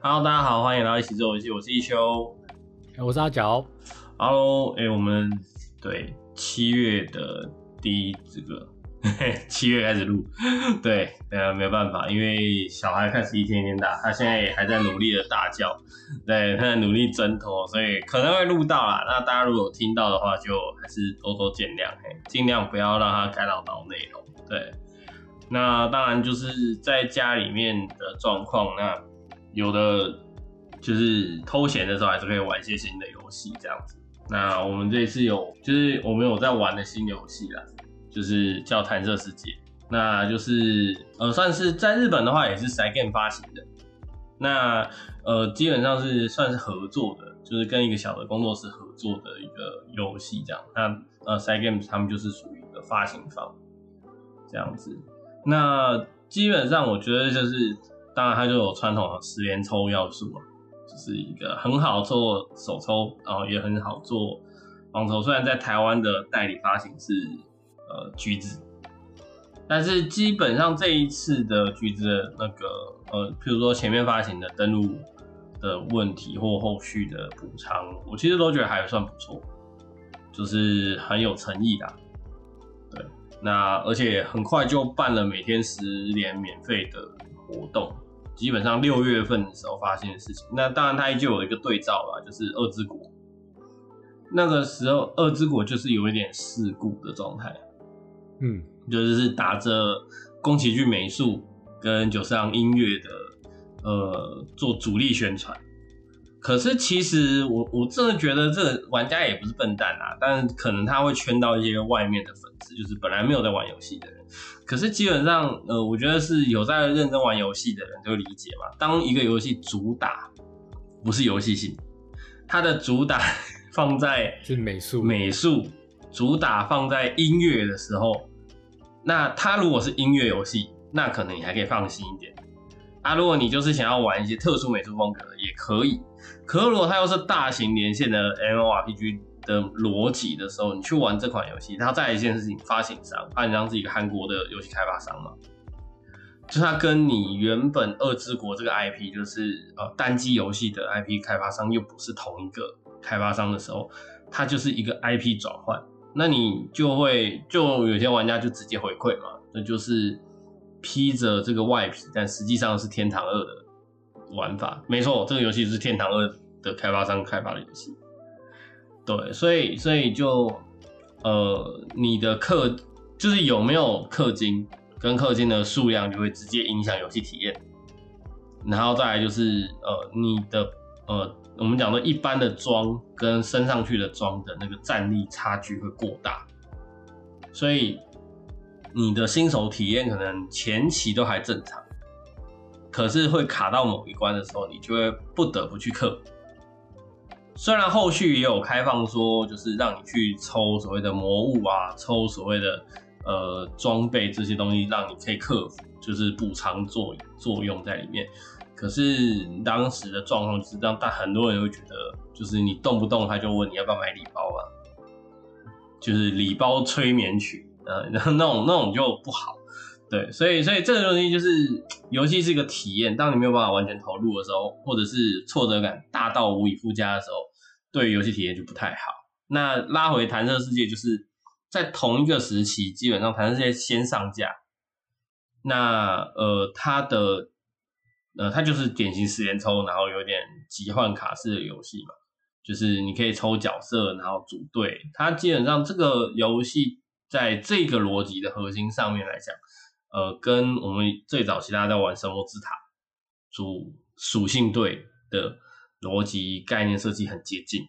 Hello，大家好，欢迎来到一起做游戏，我是一休，我是阿角。Hello，哎、欸，我们对七月的第一这个 七月开始录，对，呃，没有办法，因为小孩开始一天一天大，他现在也还在努力的大叫，对，他在努力挣脱，所以可能会录到啦。那大家如果有听到的话，就还是多多见谅，嘿，尽量不要让他干扰到内容。对，那当然就是在家里面的状况，那有的就是偷闲的时候还是可以玩一些新的游戏这样子。那我们这一次有，就是我们有在玩的新游戏啦。就是叫弹射世界，那就是呃，算是在日本的话也是 Cygames 发行的，那呃，基本上是算是合作的，就是跟一个小的工作室合作的一个游戏这样。那呃，Cygames 他们就是属于一个发行方这样子。那基本上我觉得就是，当然它就有传统的十连抽要素嘛，就是一个很好做手抽，然后也很好做防抽。虽然在台湾的代理发行是。呃，橘子，但是基本上这一次的橘子的那个呃，譬如说前面发行的登录的问题或后续的补偿，我其实都觉得还算不错，就是很有诚意的。对，那而且很快就办了每天十连免费的活动，基本上六月份的时候发现的事情。那当然它依旧有一个对照吧，就是二之国，那个时候二之国就是有一点事故的状态。嗯，就是打着宫崎骏美术跟久石让音乐的呃做主力宣传，可是其实我我真的觉得这个玩家也不是笨蛋啊，但可能他会圈到一些外面的粉丝，就是本来没有在玩游戏的人。可是基本上呃，我觉得是有在认真玩游戏的人就理解嘛。当一个游戏主打不是游戏性，它的主打 放在是美术美术。主打放在音乐的时候，那它如果是音乐游戏，那可能你还可以放心一点。啊，如果你就是想要玩一些特殊美术风格的，也可以。可如果它又是大型连线的 MO RPG 的逻辑的时候，你去玩这款游戏，它再一件事情，发行商，发行商是一个韩国的游戏开发商嘛，就它跟你原本二之国这个 IP，就是呃单机游戏的 IP 开发商又不是同一个开发商的时候，它就是一个 IP 转换。那你就会就有些玩家就直接回馈嘛，那就是披着这个外皮，但实际上是天堂二的玩法。没错，这个游戏是天堂二的开发商开发的游戏。对，所以所以就呃，你的氪就是有没有氪金跟氪金的数量，就会直接影响游戏体验。然后再来就是呃，你的呃。我们讲的一般的装跟升上去的装的那个战力差距会过大，所以你的新手体验可能前期都还正常，可是会卡到某一关的时候，你就会不得不去克服。虽然后续也有开放说，就是让你去抽所谓的魔物啊，抽所谓的呃装备这些东西，让你可以克服，就是补偿作作用在里面。可是当时的状况就是让大很多人会觉得，就是你动不动他就问你要不要买礼包啊，就是礼包催眠曲，呃，然后那种那种就不好，对，所以所以这个东西就是 游戏是一个体验，当你没有办法完全投入的时候，或者是挫折感大到无以复加的时候，对游戏体验就不太好。那拉回弹射世界，就是在同一个时期，基本上弹射世界先上架，那呃它的。呃，它就是典型十连抽，然后有点集换卡式的游戏嘛，就是你可以抽角色，然后组队。它基本上这个游戏在这个逻辑的核心上面来讲，呃，跟我们最早期大家在玩神魔之塔主属性队的逻辑概念设计很接近。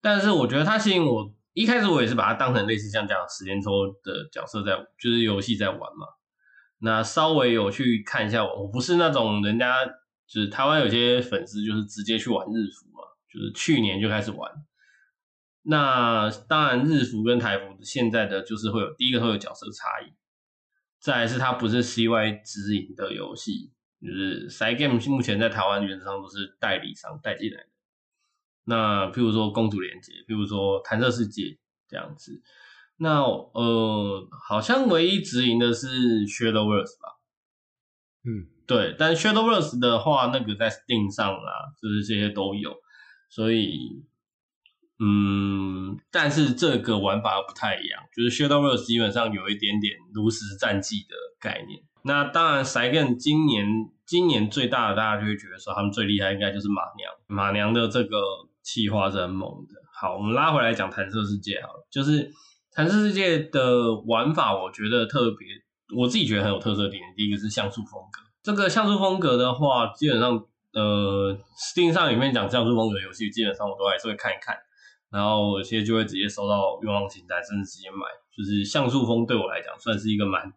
但是我觉得它吸引我，一开始我也是把它当成类似像这样时间抽的角色在，就是游戏在玩嘛。那稍微有去看一下，我不是那种人家，就是台湾有些粉丝就是直接去玩日服嘛，就是去年就开始玩。那当然日服跟台服现在的就是会有第一个会有角色差异，再来是它不是 CY 直营的游戏，就是 Cygames 目前在台湾原则上都是代理商带进来的。那譬如说公主连结，譬如说弹射世界这样子。那呃，好像唯一直营的是 Shadowverse 吧？嗯，对，但 Shadowverse 的话，那个在 Steam 上啊，就是这些都有，所以，嗯，但是这个玩法不太一样，就是 Shadowverse 基本上有一点点炉石战记的概念。那当然，Cygames 今年今年最大的，大家就会觉得说他们最厉害，应该就是马娘。马娘的这个企划是很猛的。好，我们拉回来讲弹射世界好了，就是弹射世界的玩法，我觉得特别，我自己觉得很有特色点。第一个是像素风格。这个像素风格的话，基本上，呃，Steam 上里面讲像素风格游戏，基本上我都还是会看一看，然后有些就会直接收到愿望清单，甚至直接买。就是像素风对我来讲，算是一个蛮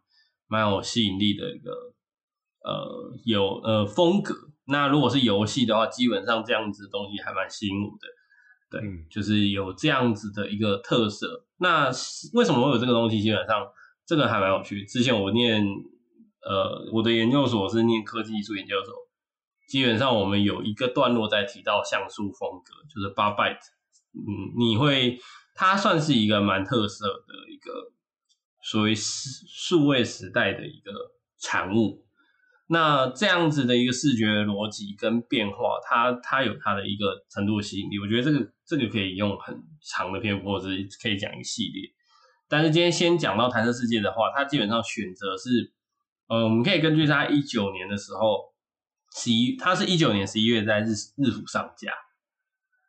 蛮有吸引力的一个，呃，有呃风格。那如果是游戏的话，基本上这样子的东西还蛮吸引我的。对，嗯、就是有这样子的一个特色。那为什么会有这个东西？基本上这个还蛮有趣。之前我念。呃，我的研究所是念科技艺术研究所，基本上我们有一个段落在提到像素风格，就是八 byte，嗯，你会，它算是一个蛮特色的一个所谓数位时代的一个产物。那这样子的一个视觉逻辑跟变化，它它有它的一个程度吸引力。我觉得这个这个可以用很长的篇幅，或者是可以讲一系列。但是今天先讲到弹射世界的话，它基本上选择是。呃，我们可以根据他一九年的时候，十一，他是一九年十一月在日日服上架。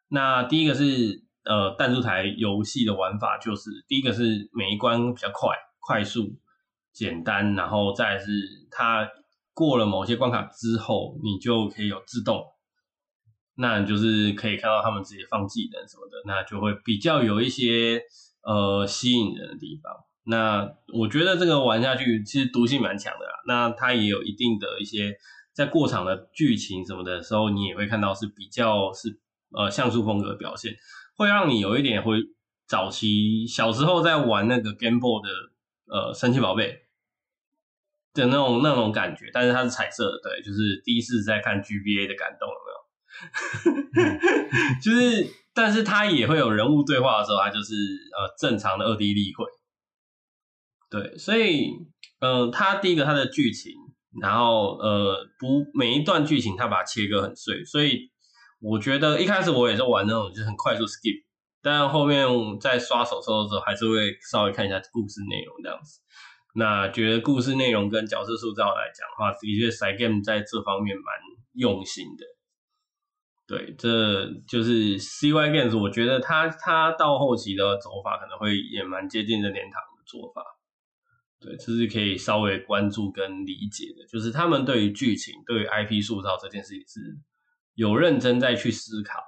那第一个是呃弹珠台游戏的玩法，就是第一个是每一关比较快、快速、简单，然后再是它过了某些关卡之后，你就可以有自动，那就是可以看到他们直接放技能什么的，那就会比较有一些呃吸引人的地方。那我觉得这个玩下去其实毒性蛮强的啦。那它也有一定的一些在过场的剧情什么的时候，你也会看到是比较是呃像素风格的表现，会让你有一点会早期小时候在玩那个 Game Boy 的呃神奇宝贝的那种那种感觉，但是它是彩色的，对，就是第一次在看 GBA 的感动有没有？就是，但是它也会有人物对话的时候，它就是呃正常的二 D 立绘。对，所以，嗯、呃，它第一个它的剧情，然后呃，不每一段剧情它把它切割很碎，所以我觉得一开始我也是玩那种就是很快速 skip，但后面在刷手册的时候还是会稍微看一下故事内容这样子。那觉得故事内容跟角色塑造来讲的话，的确 Cygame 在这方面蛮用心的。对，这就是 CY Games，我觉得他他到后期的走法可能会也蛮接近任天堂的做法。对，这是可以稍微关注跟理解的，就是他们对于剧情、对于 IP 塑造这件事情是有认真再去思考，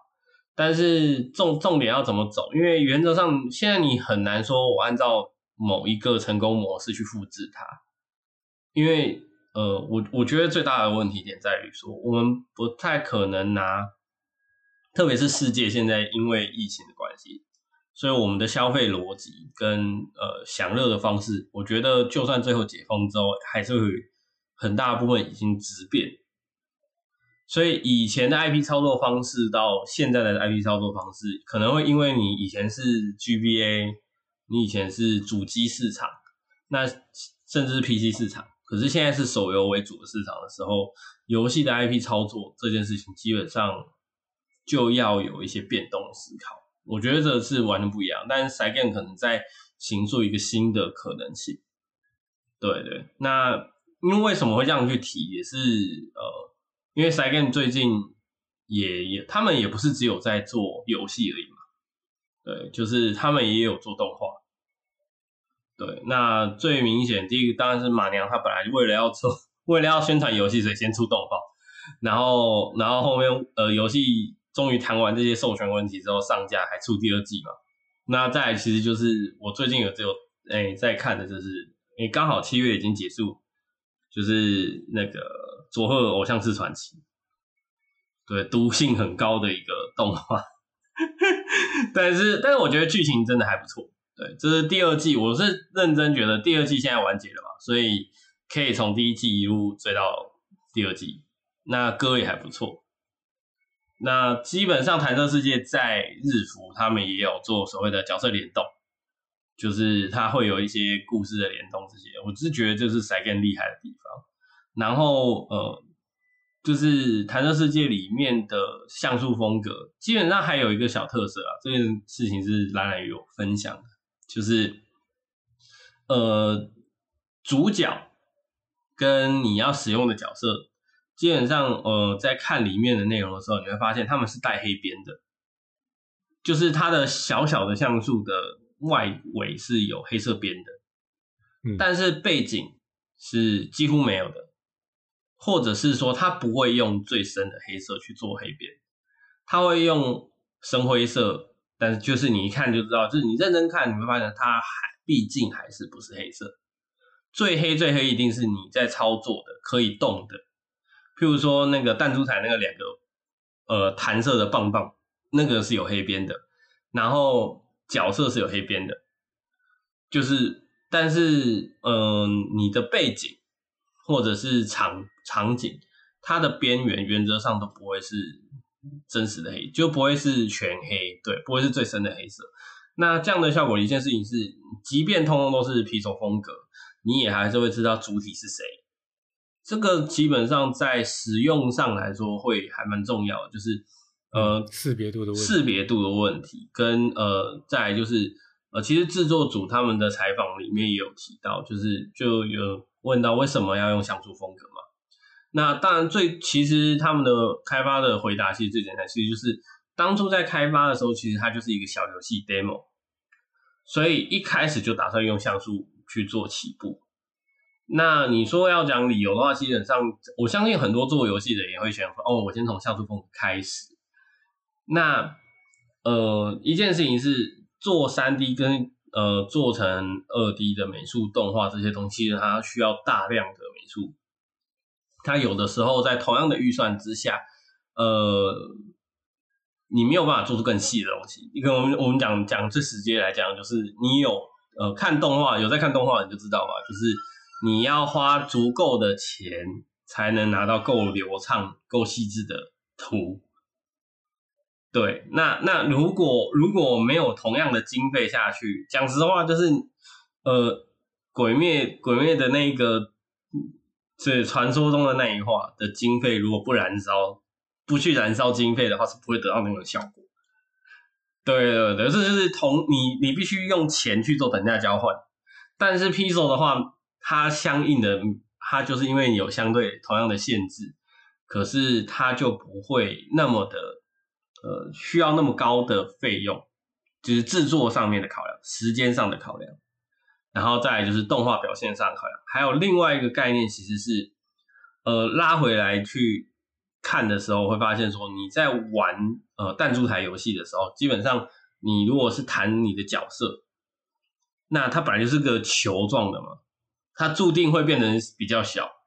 但是重重点要怎么走？因为原则上现在你很难说我按照某一个成功模式去复制它，因为呃，我我觉得最大的问题点在于说，我们不太可能拿，特别是世界现在因为疫情的关系。所以我们的消费逻辑跟呃享乐的方式，我觉得就算最后解封之后，还是会很大部分已经质变。所以以前的 IP 操作方式到现在的 IP 操作方式，可能会因为你以前是 GBA，你以前是主机市场，那甚至是 PC 市场，可是现在是手游为主的市场的时候，游戏的 IP 操作这件事情基本上就要有一些变动思考。我觉得这是完全不一样，但是 Cygames 可能在形塑一个新的可能性。对对，那因为为什么会这样去提，也是呃，因为 Sega 最近也也，他们也不是只有在做游戏而已嘛。对，就是他们也有做动画。对，那最明显第一个当然是马娘，他本来为了要做，为了要宣传游戏，所以先出动画，然后然后后面呃游戏。终于谈完这些授权问题之后，上架还出第二季嘛？那再其实就是我最近有只有哎在看的，就是哎刚好七月已经结束，就是那个佐贺偶像式传奇，对，毒性很高的一个动画，但是但是我觉得剧情真的还不错，对，这是第二季，我是认真觉得第二季现在完结了嘛，所以可以从第一季一路追到第二季，那歌也还不错。那基本上弹射世界在日服，他们也有做所谓的角色联动，就是他会有一些故事的联动这些，我只是觉得这是 Cygames 厉害的地方。然后呃，就是弹射世界里面的像素风格，基本上还有一个小特色啊，这件事情是兰兰有分享的，就是呃，主角跟你要使用的角色，基本上呃，在看里面的内容的时候，你会发现他们是带黑边的，就是它的小小的像素的外围是有黑色边的，嗯，但是背景是几乎没有的。或者是说，他不会用最深的黑色去做黑边，他会用深灰色，但是就是你一看就知道，就是你认真看，你会发现它还毕竟还是不是黑色。最黑最黑一定是你在操作的可以动的，譬如说那个弹珠台那个两个呃弹射的棒棒，那个是有黑边的，然后角色是有黑边的，就是但是嗯、你的背景。或者是场场景，它的边缘原则上都不会是真实的黑，就不会是全黑，对，不会是最深的黑色。那这样的效果，一件事情是，即便通通都是皮手风格，你也还是会知道主体是谁。这个基本上在使用上来说会还蛮重要的，就是呃识别度的问题，识别度的问题，跟呃再来就是呃其实制作组他们的采访里面也有提到，就是就有。问到为什么要用像素风格嘛？那当然最其实他们的开发的回答其实最简单，其实就是当初在开发的时候，其实它就是一个小游戏 demo，所以一开始就打算用像素去做起步。那你说要讲理由的话，基本上我相信很多做游戏的也会选哦，我先从像素风开始。那呃一件事情是做三 D 跟。呃，做成二 D 的美术动画这些东西，它需要大量的美术。它有的时候在同样的预算之下，呃，你没有办法做出更细的东西。你跟我们我们讲讲最直接来讲，就是你有呃看动画，有在看动画你就知道嘛，就是你要花足够的钱才能拿到够流畅、够细致的图。对，那那如果如果没有同样的经费下去，讲实话就是，呃，鬼灭鬼灭的那个，是传说中的那一话的经费，如果不燃烧，不去燃烧经费的话，是不会得到那种效果。对对对，这就是同你你必须用钱去做等价交换，但是 Pixel 的话，它相应的它就是因为有相对同样的限制，可是它就不会那么的。呃，需要那么高的费用，就是制作上面的考量，时间上的考量，然后再就是动画表现上的考量，还有另外一个概念，其实是，呃，拉回来去看的时候，会发现说你在玩呃弹珠台游戏的时候，基本上你如果是弹你的角色，那它本来就是个球状的嘛，它注定会变成比较小。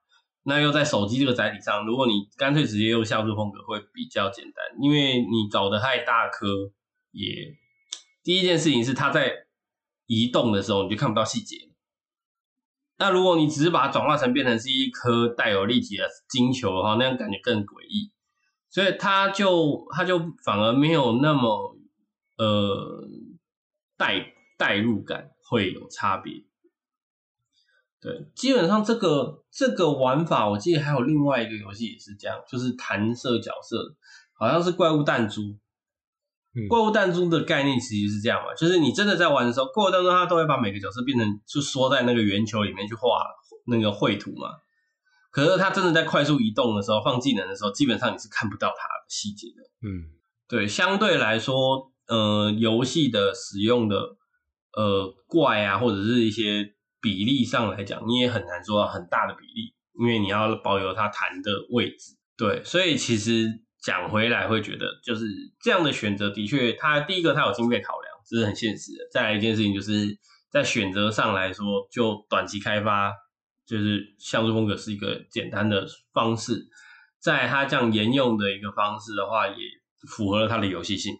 那又在手机这个载体上，如果你干脆直接用像素风格会比较简单，因为你搞得太大颗，也第一件事情是它在移动的时候你就看不到细节。那如果你只是把它转化成变成是一颗带有立体的金球的话，那样感觉更诡异，所以它就它就反而没有那么呃代代入感会有差别。对，基本上这个这个玩法，我记得还有另外一个游戏也是这样，就是弹射角色，好像是怪物弹珠。嗯、怪物弹珠的概念其实是这样嘛，就是你真的在玩的时候，怪物弹珠它都会把每个角色变成就缩在那个圆球里面去画那个绘图嘛。可是它真的在快速移动的时候，放技能的时候，基本上你是看不到它的细节的。嗯，对，相对来说，呃，游戏的使用的呃怪啊，或者是一些。比例上来讲，你也很难做到很大的比例，因为你要保有它弹的位置。对，所以其实讲回来会觉得，就是这样的选择的确，它第一个它有经费考量，这是很现实的。再来一件事情，就是在选择上来说，就短期开发，就是像素风格是一个简单的方式，在它这样沿用的一个方式的话，也符合了它的游戏性。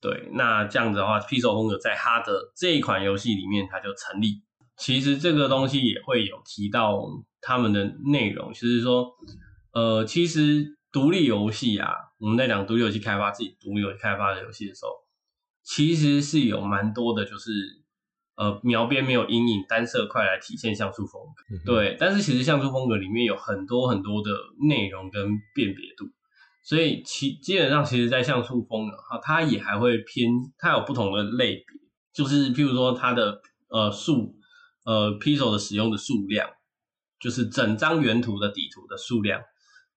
对，那这样子的话，P 手风格在它的这一款游戏里面，它就成立。其实这个东西也会有提到他们的内容，就是说，呃，其实独立游戏啊，我们在讲独立游戏开发自己独立游戏开发的游戏的时候，其实是有蛮多的，就是呃描边没有阴影，单色块来体现像素风格。嗯、对，但是其实像素风格里面有很多很多的内容跟辨别度，所以其基本上其实，在像素风格哈，它也还会偏，它有不同的类别，就是譬如说它的呃数呃 Pixel 的使用的数量，就是整张原图的底图的数量。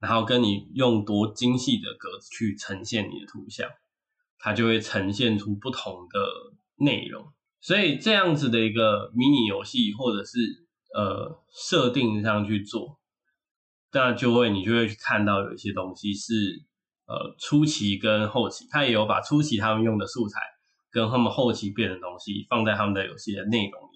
然后跟你用多精细的格子去呈现你的图像，它就会呈现出不同的内容。所以这样子的一个迷你游戏，或者是呃设定上去做，那就会你就会去看到有一些东西是呃初期跟后期，它也有把初期他们用的素材跟他们后期变的东西放在他们的游戏的内容，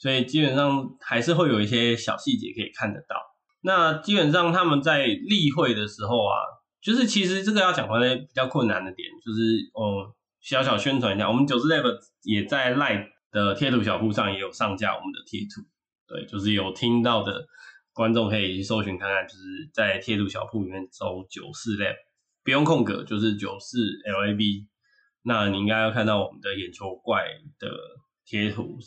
所以基本上还是会有一些小细节可以看得到。那基本上他们在例会的时候啊，就是其实这个要讲回来比较困难的点，就是哦，小小宣传一下，我们 9's Lab 也在 Line 的贴图小铺上也有上架我们的贴图，对，就是有听到的观众可以去搜寻看看，就是在贴图小铺里面搜 9's Lab，不用空格，就是九四 LAB，那你应该要看到我们的眼球怪的贴图，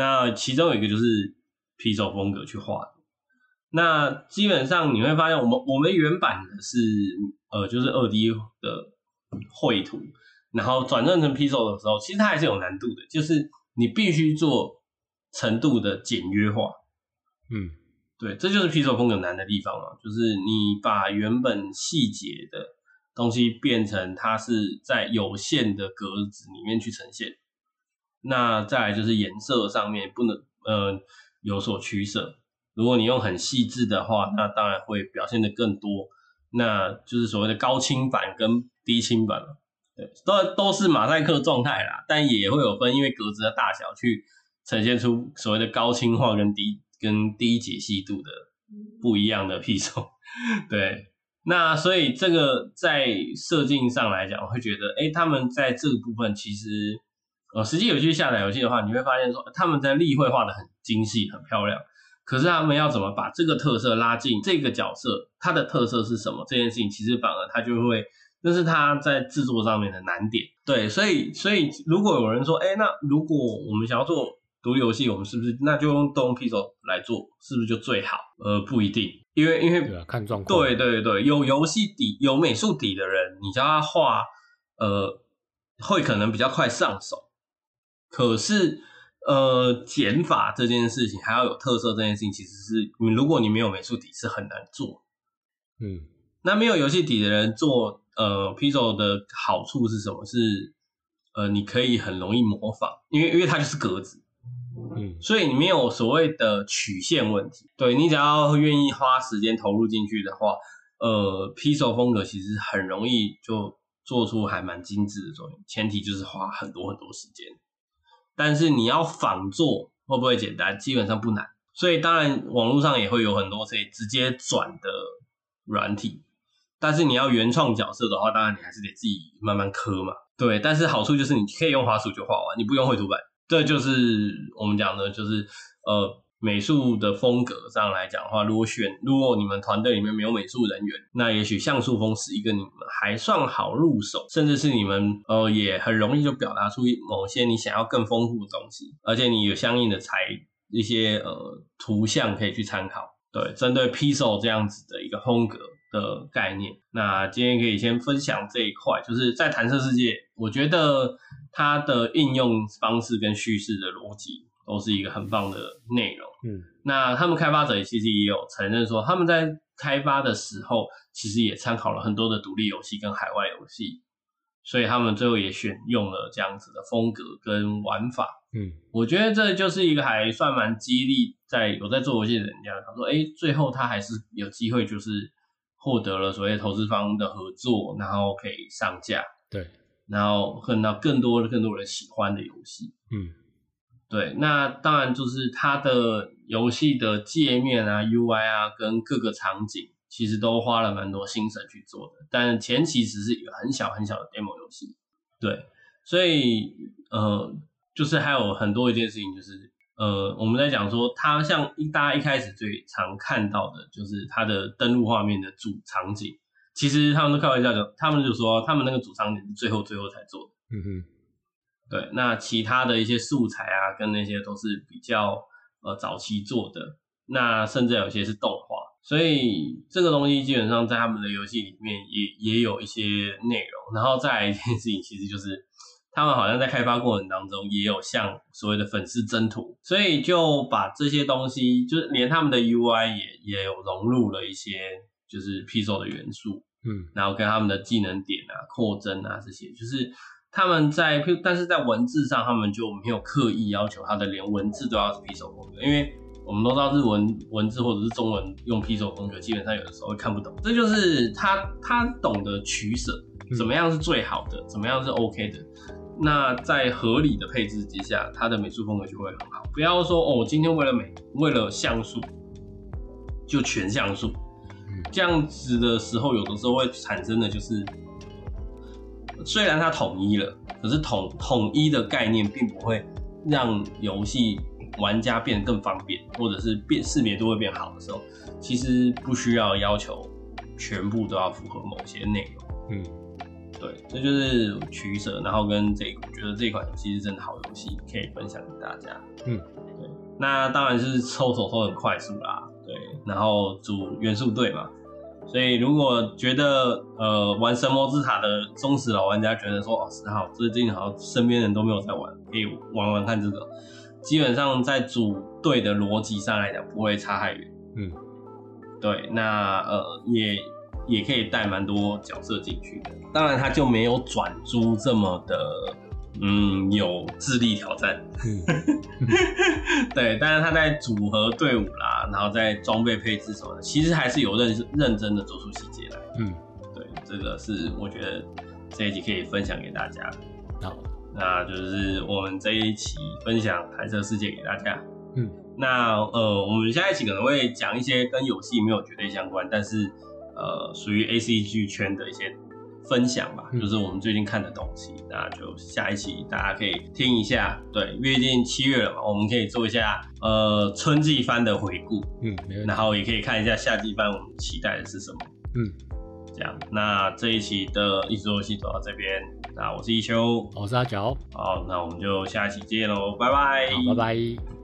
那其中有一个就是 Pixel 风格去画的。那基本上你会发现，我们我们原版的是呃，就是二 D 的绘图，然后转换成 Pixel 的时候，其实它还是有难度的，就是你必须做程度的简约化。嗯，对，这就是 Pixel 风格难的地方嘛，就是你把原本细节的东西变成它是在有限的格子里面去呈现。那再来就是颜色上面不能呃有所取舍。如果你用很细致的话，那当然会表现得更多，那就是所谓的高清版跟低清版了。对，都都是马赛克状态啦，但也会有分，因为格子的大小去呈现出所谓的高清化跟低跟低解析度的不一样的比重。对，那所以这个在设计上来讲，我会觉得，哎、欸，他们在这个部分其实，呃，实际有去下载游戏的话，你会发现说他们在立绘画的很精细，很漂亮。可是他们要怎么把这个特色拉进这个角色？它的特色是什么？这件事情其实反而他就会，那是他在制作上面的难点。对，所以所以如果有人说，哎，那如果我们想要做独立游戏，我们是不是那就用动 Pixel 来做，是不是就最好？呃，不一定，因为因为对啊，看状况。对对对，有游戏底、有美术底的人，你叫他画，呃，会可能比较快上手。可是。呃，减法这件事情，还要有特色这件事情，其实是你如果你没有美术底是很难做。嗯，那没有游戏底的人做呃 p i z o 的好处是什么？是呃你可以很容易模仿，因为因为它就是格子，嗯，所以你没有所谓的曲线问题。对，你只要愿意花时间投入进去的话，呃 Pixel 风格其实很容易就做出还蛮精致的作品，前提就是花很多很多时间。但是你要仿做会不会简单？基本上不难。所以当然网络上也会有很多可以直接转的软体。但是你要原创角色的话，当然你还是得自己慢慢磕嘛。对，但是好处就是你可以用滑鼠就画完，你不用绘图板。这就是我们讲的，就是呃。美术的风格上来讲的话，如果选，如果你们团队里面没有美术人员，那也许像素风是一个你们还算好入手，甚至是你们呃也很容易就表达出某些你想要更丰富的东西，而且你有相应的材一些呃图像可以去参考。对，针对 Pixel 这样子的一个风格的概念，那今天可以先分享这一块，就是在弹射世界，我觉得它的应用方式跟叙事的逻辑。都是一个很棒的内容。嗯，那他们开发者其实也有承认说，他们在开发的时候，其实也参考了很多的独立游戏跟海外游戏，所以他们最后也选用了这样子的风格跟玩法。嗯，我觉得这就是一个还算蛮激励，在有在做游戏的人家，他说，哎，最后他还是有机会，就是获得了所谓投资方的合作，然后可以上架。对，然后看到更多的更多人喜欢的游戏。嗯。对，那当然就是它的游戏的界面啊、UI 啊，跟各个场景，其实都花了蛮多心神去做的。但前期只是一个很小很小的 demo 游戏，对，所以呃，就是还有很多一件事情，就是呃，我们在讲说，它像一大家一开始最常看到的，就是它的登录画面的主场景，其实他们都开玩笑讲，他们就说他们那个主场景是最后最后才做的。嗯哼。对，那其他的一些素材啊，跟那些都是比较呃早期做的，那甚至有些是动画，所以这个东西基本上在他们的游戏里面也也有一些内容。然后再来一件事情，其实就是他们好像在开发过程当中也有像所谓的粉丝征途，所以就把这些东西，就是连他们的 UI 也也有融入了一些就是 Pixel 的元素，嗯，然后跟他们的技能点啊、扩增啊这些，就是。他们在，但是在文字上，他们就没有刻意要求他的连文字都要是 Pixel 风格，因为我们都知道日文文字或者是中文用 Pixel 风格，基本上有的时候会看不懂。这就是他他懂得取舍，怎么样是最好的，怎么样是 OK 的。那在合理的配置之下，他的美术风格就会很好。不要说哦，今天为了美，为了像素就全像素，这样子的时候，有的时候会产生的就是。虽然它统一了，可是统统一的概念并不会让游戏玩家变得更方便，或者是变识别度会变好的时候，其实不需要要求全部都要符合某些内容。嗯，对，这就是取舍，然后跟这个，我觉得这款游戏是真的好游戏，可以分享给大家。嗯，对，那当然是抽手抽很快速啦，对，然后组元素队嘛。所以，如果觉得呃玩神魔之塔的忠实老玩家觉得说哦，十号最近好像身边人都没有在玩，可以玩玩看这个。基本上在组队的逻辑上来讲，不会差太远。嗯，对，那呃也也可以带蛮多角色进去的。当然，它就没有转租这么的。嗯，有智力挑战，对，但是他在组合队伍啦，然后在装备配置什么的，其实还是有认认真的做出细节来。嗯，对，这个是我觉得这一集可以分享给大家。好，那就是我们这一期分享《弹射世界》给大家。嗯，那呃，我们下一期可能会讲一些跟游戏没有绝对相关，但是呃，属于 ACG 圈的一些。分享吧，就是我们最近看的东西，嗯、那就下一期大家可以听一下。对，毕竟七月了嘛，我们可以做一下呃春季番的回顾，嗯，然后也可以看一下夏季番，我们期待的是什么，嗯，这样。那这一期的异世游戏走到这边，那我是一休，我是阿角，好，那我们就下一期见喽，拜拜，好，拜拜。